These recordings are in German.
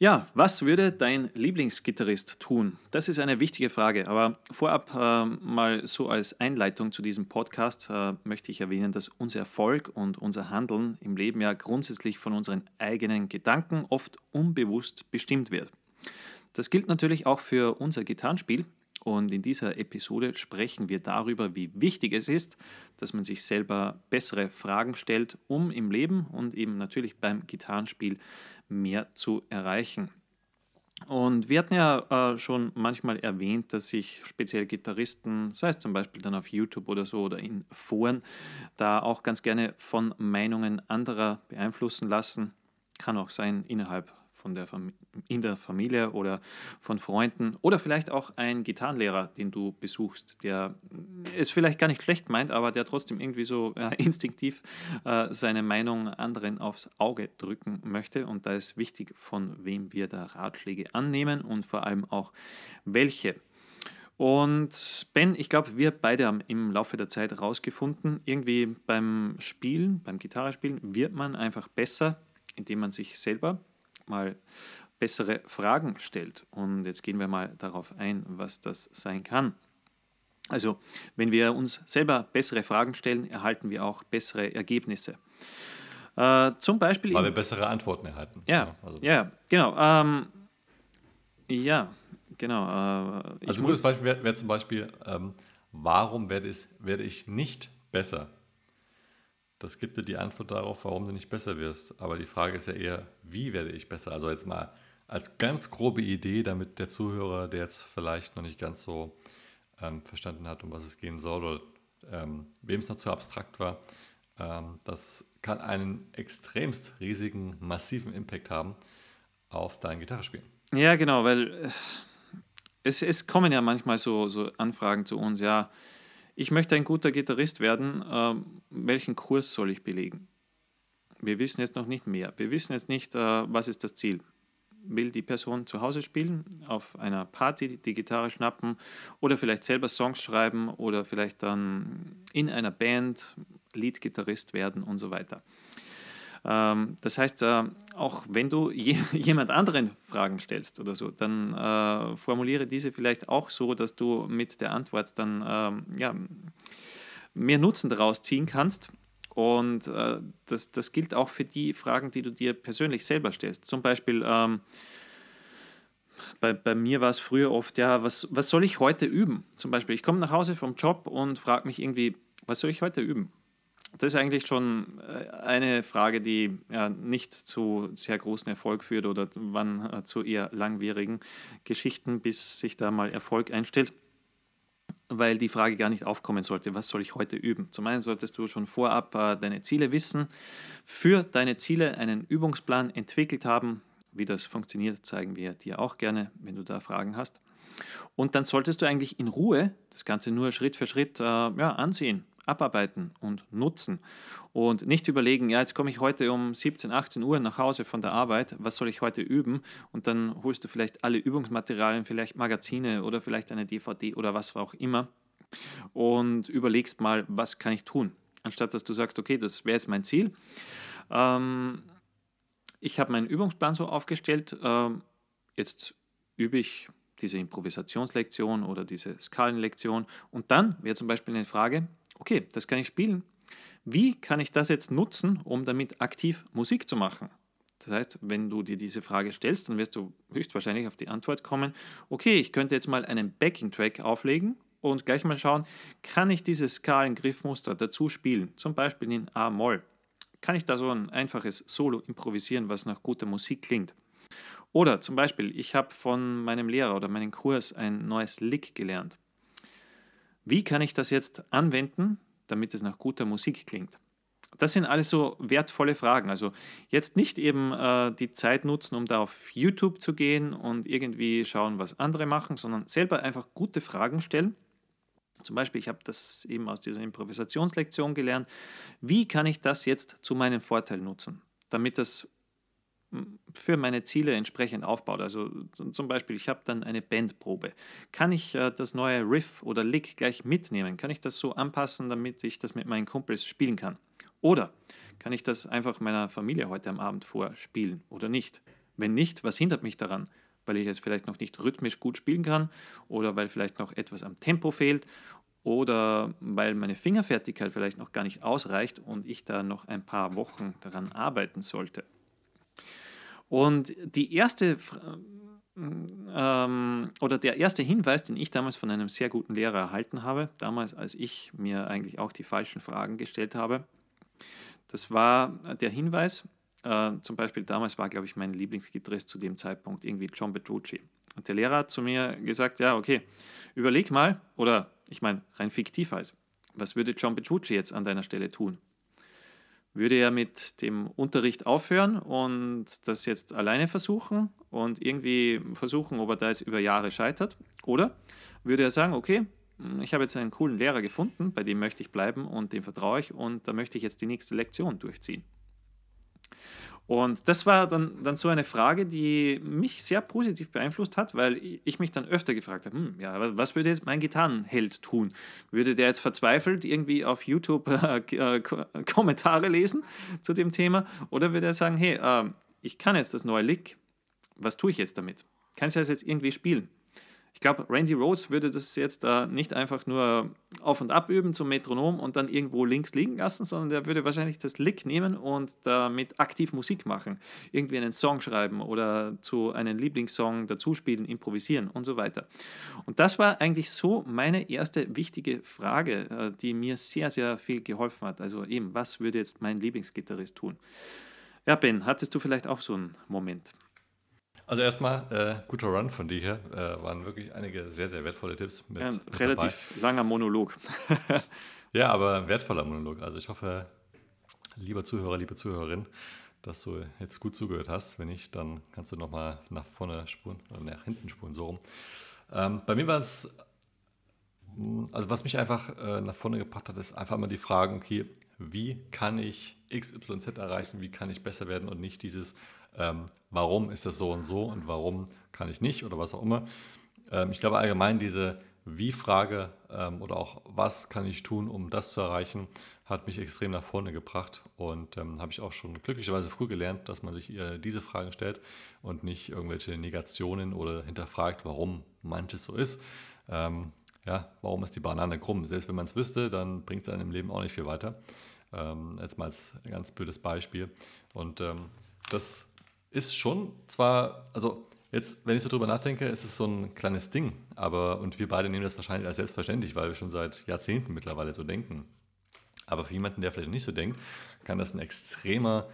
Ja, was würde dein Lieblingsgitarrist tun? Das ist eine wichtige Frage. Aber vorab äh, mal so als Einleitung zu diesem Podcast äh, möchte ich erwähnen, dass unser Erfolg und unser Handeln im Leben ja grundsätzlich von unseren eigenen Gedanken oft unbewusst bestimmt wird. Das gilt natürlich auch für unser Gitarrenspiel. Und in dieser Episode sprechen wir darüber, wie wichtig es ist, dass man sich selber bessere Fragen stellt, um im Leben und eben natürlich beim Gitarrenspiel mehr zu erreichen. Und wir hatten ja äh, schon manchmal erwähnt, dass sich speziell Gitarristen, sei es zum Beispiel dann auf YouTube oder so oder in Foren, da auch ganz gerne von Meinungen anderer beeinflussen lassen. Kann auch sein innerhalb von der in der Familie oder von Freunden oder vielleicht auch ein Gitarrenlehrer, den du besuchst, der es vielleicht gar nicht schlecht meint, aber der trotzdem irgendwie so äh, instinktiv äh, seine Meinung anderen aufs Auge drücken möchte. Und da ist wichtig, von wem wir da Ratschläge annehmen und vor allem auch welche. Und Ben, ich glaube, wir beide haben im Laufe der Zeit herausgefunden, irgendwie beim Spielen, beim Gitarrespielen wird man einfach besser, indem man sich selber mal bessere Fragen stellt. Und jetzt gehen wir mal darauf ein, was das sein kann. Also, wenn wir uns selber bessere Fragen stellen, erhalten wir auch bessere Ergebnisse. Äh, zum Beispiel. Weil wir bessere Antworten erhalten. Ja, also. ja genau. Ähm, ja, genau. Äh, also, ein gutes Beispiel wäre wär zum Beispiel, ähm, warum werde ich, werde ich nicht besser? Das gibt dir die Antwort darauf, warum du nicht besser wirst. Aber die Frage ist ja eher, wie werde ich besser? Also jetzt mal als ganz grobe Idee, damit der Zuhörer, der jetzt vielleicht noch nicht ganz so ähm, verstanden hat, um was es gehen soll oder ähm, wem es noch zu abstrakt war, ähm, das kann einen extremst riesigen, massiven Impact haben auf dein Gitarrespielen. Ja, genau, weil äh, es, es kommen ja manchmal so, so Anfragen zu uns, ja, ich möchte ein guter Gitarrist werden, äh, welchen Kurs soll ich belegen? Wir wissen jetzt noch nicht mehr. Wir wissen jetzt nicht, äh, was ist das Ziel. Will die Person zu Hause spielen, auf einer Party die Gitarre schnappen oder vielleicht selber Songs schreiben oder vielleicht dann in einer Band Leadgitarrist werden und so weiter. Ähm, das heißt, äh, auch wenn du jemand anderen Fragen stellst oder so, dann äh, formuliere diese vielleicht auch so, dass du mit der Antwort dann ähm, ja, mehr Nutzen daraus ziehen kannst. Und äh, das, das gilt auch für die Fragen, die du dir persönlich selber stellst. Zum Beispiel, ähm, bei, bei mir war es früher oft, ja, was, was soll ich heute üben? Zum Beispiel, ich komme nach Hause vom Job und frage mich irgendwie, was soll ich heute üben? Das ist eigentlich schon äh, eine Frage, die ja nicht zu sehr großen Erfolg führt oder wann äh, zu eher langwierigen Geschichten, bis sich da mal Erfolg einstellt, weil die Frage gar nicht aufkommen sollte, was soll ich heute üben? Zum einen solltest du schon vorab äh, deine Ziele wissen, für deine Ziele einen Übungsplan entwickelt haben. Wie das funktioniert, zeigen wir dir auch gerne, wenn du da Fragen hast. Und dann solltest du eigentlich in Ruhe das Ganze nur Schritt für Schritt äh, ja, ansehen abarbeiten und nutzen und nicht überlegen, ja, jetzt komme ich heute um 17, 18 Uhr nach Hause von der Arbeit, was soll ich heute üben? Und dann holst du vielleicht alle Übungsmaterialien, vielleicht Magazine oder vielleicht eine DVD oder was auch immer und überlegst mal, was kann ich tun? Anstatt dass du sagst, okay, das wäre jetzt mein Ziel. Ähm, ich habe meinen Übungsplan so aufgestellt, ähm, jetzt übe ich diese Improvisationslektion oder diese Skalenlektion und dann wäre zum Beispiel eine Frage, okay, das kann ich spielen. Wie kann ich das jetzt nutzen, um damit aktiv Musik zu machen? Das heißt, wenn du dir diese Frage stellst, dann wirst du höchstwahrscheinlich auf die Antwort kommen, okay, ich könnte jetzt mal einen Backing-Track auflegen und gleich mal schauen, kann ich dieses Skalen-Griffmuster dazu spielen, zum Beispiel in A-Moll. Kann ich da so ein einfaches Solo improvisieren, was nach guter Musik klingt? Oder zum Beispiel, ich habe von meinem Lehrer oder meinem Kurs ein neues Lick gelernt. Wie kann ich das jetzt anwenden, damit es nach guter Musik klingt? Das sind alles so wertvolle Fragen. Also jetzt nicht eben äh, die Zeit nutzen, um da auf YouTube zu gehen und irgendwie schauen, was andere machen, sondern selber einfach gute Fragen stellen. Zum Beispiel, ich habe das eben aus dieser Improvisationslektion gelernt. Wie kann ich das jetzt zu meinem Vorteil nutzen, damit das für meine Ziele entsprechend aufbaut. Also zum Beispiel, ich habe dann eine Bandprobe. Kann ich äh, das neue Riff oder Lick gleich mitnehmen? Kann ich das so anpassen, damit ich das mit meinen Kumpels spielen kann? Oder kann ich das einfach meiner Familie heute am Abend vorspielen oder nicht? Wenn nicht, was hindert mich daran? Weil ich es vielleicht noch nicht rhythmisch gut spielen kann oder weil vielleicht noch etwas am Tempo fehlt oder weil meine Fingerfertigkeit vielleicht noch gar nicht ausreicht und ich da noch ein paar Wochen daran arbeiten sollte. Und die erste ähm, oder der erste Hinweis, den ich damals von einem sehr guten Lehrer erhalten habe, damals als ich mir eigentlich auch die falschen Fragen gestellt habe, das war der Hinweis, äh, zum Beispiel damals war, glaube ich, mein Lieblingsgitarrist zu dem Zeitpunkt irgendwie John Petrucci. Und der Lehrer hat zu mir gesagt, ja, okay, überleg mal, oder ich meine, rein fiktiv halt, was würde John Petrucci jetzt an deiner Stelle tun? Würde er mit dem Unterricht aufhören und das jetzt alleine versuchen und irgendwie versuchen, ob er da jetzt über Jahre scheitert? Oder würde er sagen, okay, ich habe jetzt einen coolen Lehrer gefunden, bei dem möchte ich bleiben und dem vertraue ich und da möchte ich jetzt die nächste Lektion durchziehen? Und das war dann, dann so eine Frage, die mich sehr positiv beeinflusst hat, weil ich mich dann öfter gefragt habe, hm, ja, was würde jetzt mein Gitarrenheld tun? Würde der jetzt verzweifelt irgendwie auf YouTube äh, äh, Kommentare lesen zu dem Thema? Oder würde er sagen, hey, äh, ich kann jetzt das neue Lick, was tue ich jetzt damit? Kann ich das jetzt irgendwie spielen? Ich glaube, Randy Rhodes würde das jetzt äh, nicht einfach nur auf und ab üben zum Metronom und dann irgendwo links liegen lassen, sondern der würde wahrscheinlich das Lick nehmen und damit aktiv Musik machen. Irgendwie einen Song schreiben oder zu einem Lieblingssong dazuspielen, improvisieren und so weiter. Und das war eigentlich so meine erste wichtige Frage, äh, die mir sehr, sehr viel geholfen hat. Also eben, was würde jetzt mein Lieblingsgitarrist tun? Ja, Ben, hattest du vielleicht auch so einen Moment? Also erstmal, äh, guter Run von dir hier. Äh, waren wirklich einige sehr, sehr wertvolle Tipps. Mit, ja, mit relativ dabei. langer Monolog. ja, aber wertvoller Monolog. Also ich hoffe, lieber Zuhörer, liebe Zuhörerin, dass du jetzt gut zugehört hast. Wenn nicht, dann kannst du nochmal nach vorne spuren oder nach hinten spuren, so rum. Ähm, bei mir war es, hm, also was mich einfach äh, nach vorne gebracht hat, ist einfach mal die Frage, okay, wie kann ich XYZ erreichen, wie kann ich besser werden und nicht dieses, ähm, warum ist das so und so und warum kann ich nicht oder was auch immer. Ähm, ich glaube allgemein diese Wie-Frage ähm, oder auch was kann ich tun, um das zu erreichen, hat mich extrem nach vorne gebracht und ähm, habe ich auch schon glücklicherweise früh gelernt, dass man sich äh, diese Fragen stellt und nicht irgendwelche Negationen oder hinterfragt, warum manches so ist. Ähm, ja, warum ist die Banane krumm? Selbst wenn man es wüsste, dann bringt es einem im Leben auch nicht viel weiter. Ähm, jetzt mal als ganz blödes Beispiel. Und ähm, das ist schon zwar, also jetzt, wenn ich so drüber nachdenke, ist es so ein kleines Ding, aber und wir beide nehmen das wahrscheinlich als selbstverständlich, weil wir schon seit Jahrzehnten mittlerweile so denken. Aber für jemanden, der vielleicht nicht so denkt, kann das ein extremer,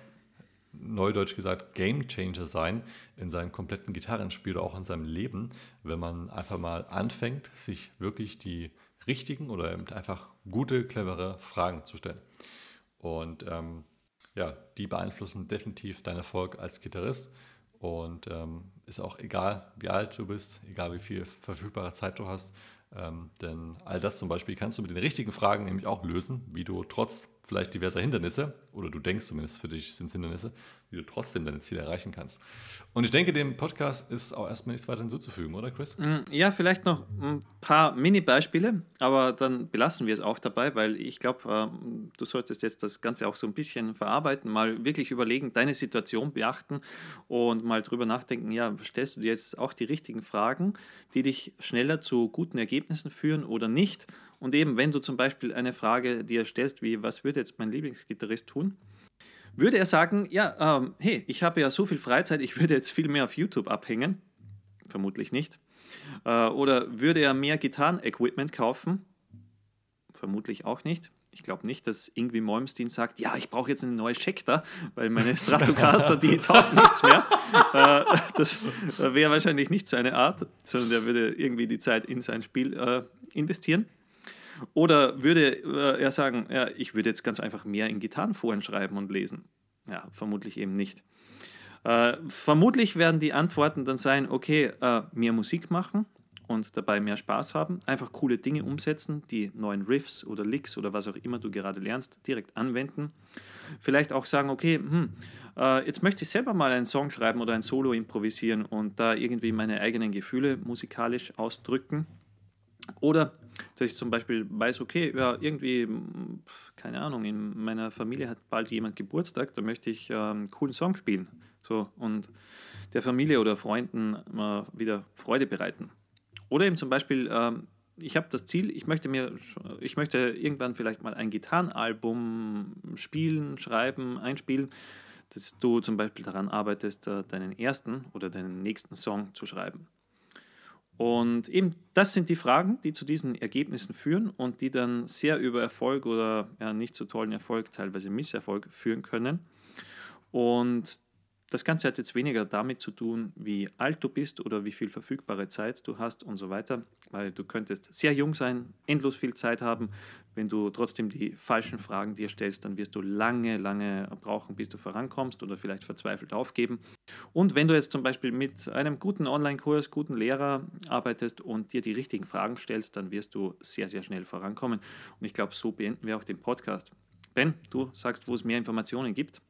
neudeutsch gesagt, Game Changer sein in seinem kompletten Gitarrenspiel oder auch in seinem Leben, wenn man einfach mal anfängt, sich wirklich die richtigen oder einfach gute, clevere Fragen zu stellen. Und ähm, ja, die beeinflussen definitiv deinen Erfolg als Gitarrist. Und ähm, ist auch egal, wie alt du bist, egal wie viel verfügbare Zeit du hast. Ähm, denn all das zum Beispiel kannst du mit den richtigen Fragen nämlich auch lösen, wie du trotz vielleicht diverser Hindernisse, oder du denkst zumindest für dich sind es Hindernisse, wie du trotzdem deine Ziele erreichen kannst. Und ich denke, dem Podcast ist auch erstmal nichts weiter hinzuzufügen, oder Chris? Mm, ja, vielleicht noch ein paar Mini-Beispiele, aber dann belassen wir es auch dabei, weil ich glaube, ähm, du solltest jetzt das Ganze auch so ein bisschen verarbeiten, mal wirklich überlegen, deine Situation beachten und mal drüber nachdenken, ja, stellst du dir jetzt auch die richtigen Fragen, die dich schneller zu guten Ergebnissen führen oder nicht? Und eben, wenn du zum Beispiel eine Frage dir stellst, wie, was würde jetzt mein Lieblingsgitarrist tun? Würde er sagen, ja, ähm, hey, ich habe ja so viel Freizeit, ich würde jetzt viel mehr auf YouTube abhängen? Vermutlich nicht. Äh, oder würde er mehr Gitarren-Equipment kaufen? Vermutlich auch nicht. Ich glaube nicht, dass irgendwie Malmsteen sagt, ja, ich brauche jetzt eine neue Schecter, weil meine Stratocaster, die taugt nichts mehr. Äh, das wäre wahrscheinlich nicht seine Art, sondern er würde irgendwie die Zeit in sein Spiel äh, investieren. Oder würde äh, er sagen, ja, ich würde jetzt ganz einfach mehr in Gitarrenforen schreiben und lesen? Ja, vermutlich eben nicht. Äh, vermutlich werden die Antworten dann sein, okay, äh, mehr Musik machen und dabei mehr Spaß haben, einfach coole Dinge umsetzen, die neuen Riffs oder Licks oder was auch immer du gerade lernst, direkt anwenden. Vielleicht auch sagen, okay, hm, äh, jetzt möchte ich selber mal einen Song schreiben oder ein Solo improvisieren und da irgendwie meine eigenen Gefühle musikalisch ausdrücken. Oder dass ich zum Beispiel weiß, okay, ja, irgendwie, keine Ahnung, in meiner Familie hat bald jemand Geburtstag, da möchte ich ähm, einen coolen Song spielen. So, und der Familie oder Freunden äh, wieder Freude bereiten. Oder eben zum Beispiel, ähm, ich habe das Ziel, ich möchte mir, ich möchte irgendwann vielleicht mal ein Gitarrenalbum spielen, schreiben, einspielen, dass du zum Beispiel daran arbeitest, äh, deinen ersten oder deinen nächsten Song zu schreiben. Und eben das sind die Fragen, die zu diesen Ergebnissen führen und die dann sehr über Erfolg oder ja, nicht so tollen Erfolg, teilweise Misserfolg führen können. Und das Ganze hat jetzt weniger damit zu tun, wie alt du bist oder wie viel verfügbare Zeit du hast und so weiter, weil du könntest sehr jung sein, endlos viel Zeit haben. Wenn du trotzdem die falschen Fragen dir stellst, dann wirst du lange, lange brauchen, bis du vorankommst oder vielleicht verzweifelt aufgeben. Und wenn du jetzt zum Beispiel mit einem guten Online-Kurs, guten Lehrer arbeitest und dir die richtigen Fragen stellst, dann wirst du sehr, sehr schnell vorankommen. Und ich glaube, so beenden wir auch den Podcast. Ben, du sagst, wo es mehr Informationen gibt.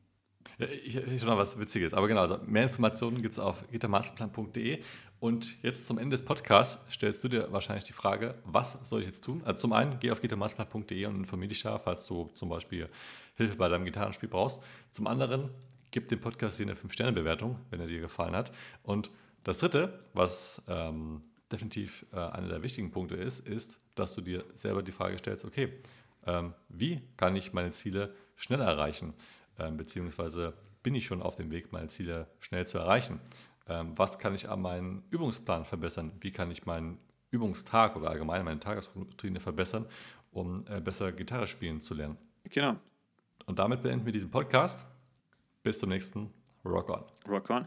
Ich, ich schon noch was Witziges. Aber genau, also mehr Informationen gibt es auf gittermasterplan.de. Und jetzt zum Ende des Podcasts stellst du dir wahrscheinlich die Frage, was soll ich jetzt tun? Also zum einen, geh auf gittermasterplan.de und informier dich da, falls du zum Beispiel Hilfe bei deinem Gitarrenspiel brauchst. Zum anderen, gib dem Podcast hier eine 5-Sterne-Bewertung, wenn er dir gefallen hat. Und das dritte, was ähm, definitiv äh, einer der wichtigen Punkte ist, ist, dass du dir selber die Frage stellst, okay, ähm, wie kann ich meine Ziele schneller erreichen? Ähm, beziehungsweise bin ich schon auf dem Weg, meine Ziele schnell zu erreichen? Ähm, was kann ich an meinem Übungsplan verbessern? Wie kann ich meinen Übungstag oder allgemein meine Tagesroutine verbessern, um äh, besser Gitarre spielen zu lernen? Genau. Und damit beenden wir diesen Podcast. Bis zum nächsten Rock On. Rock On.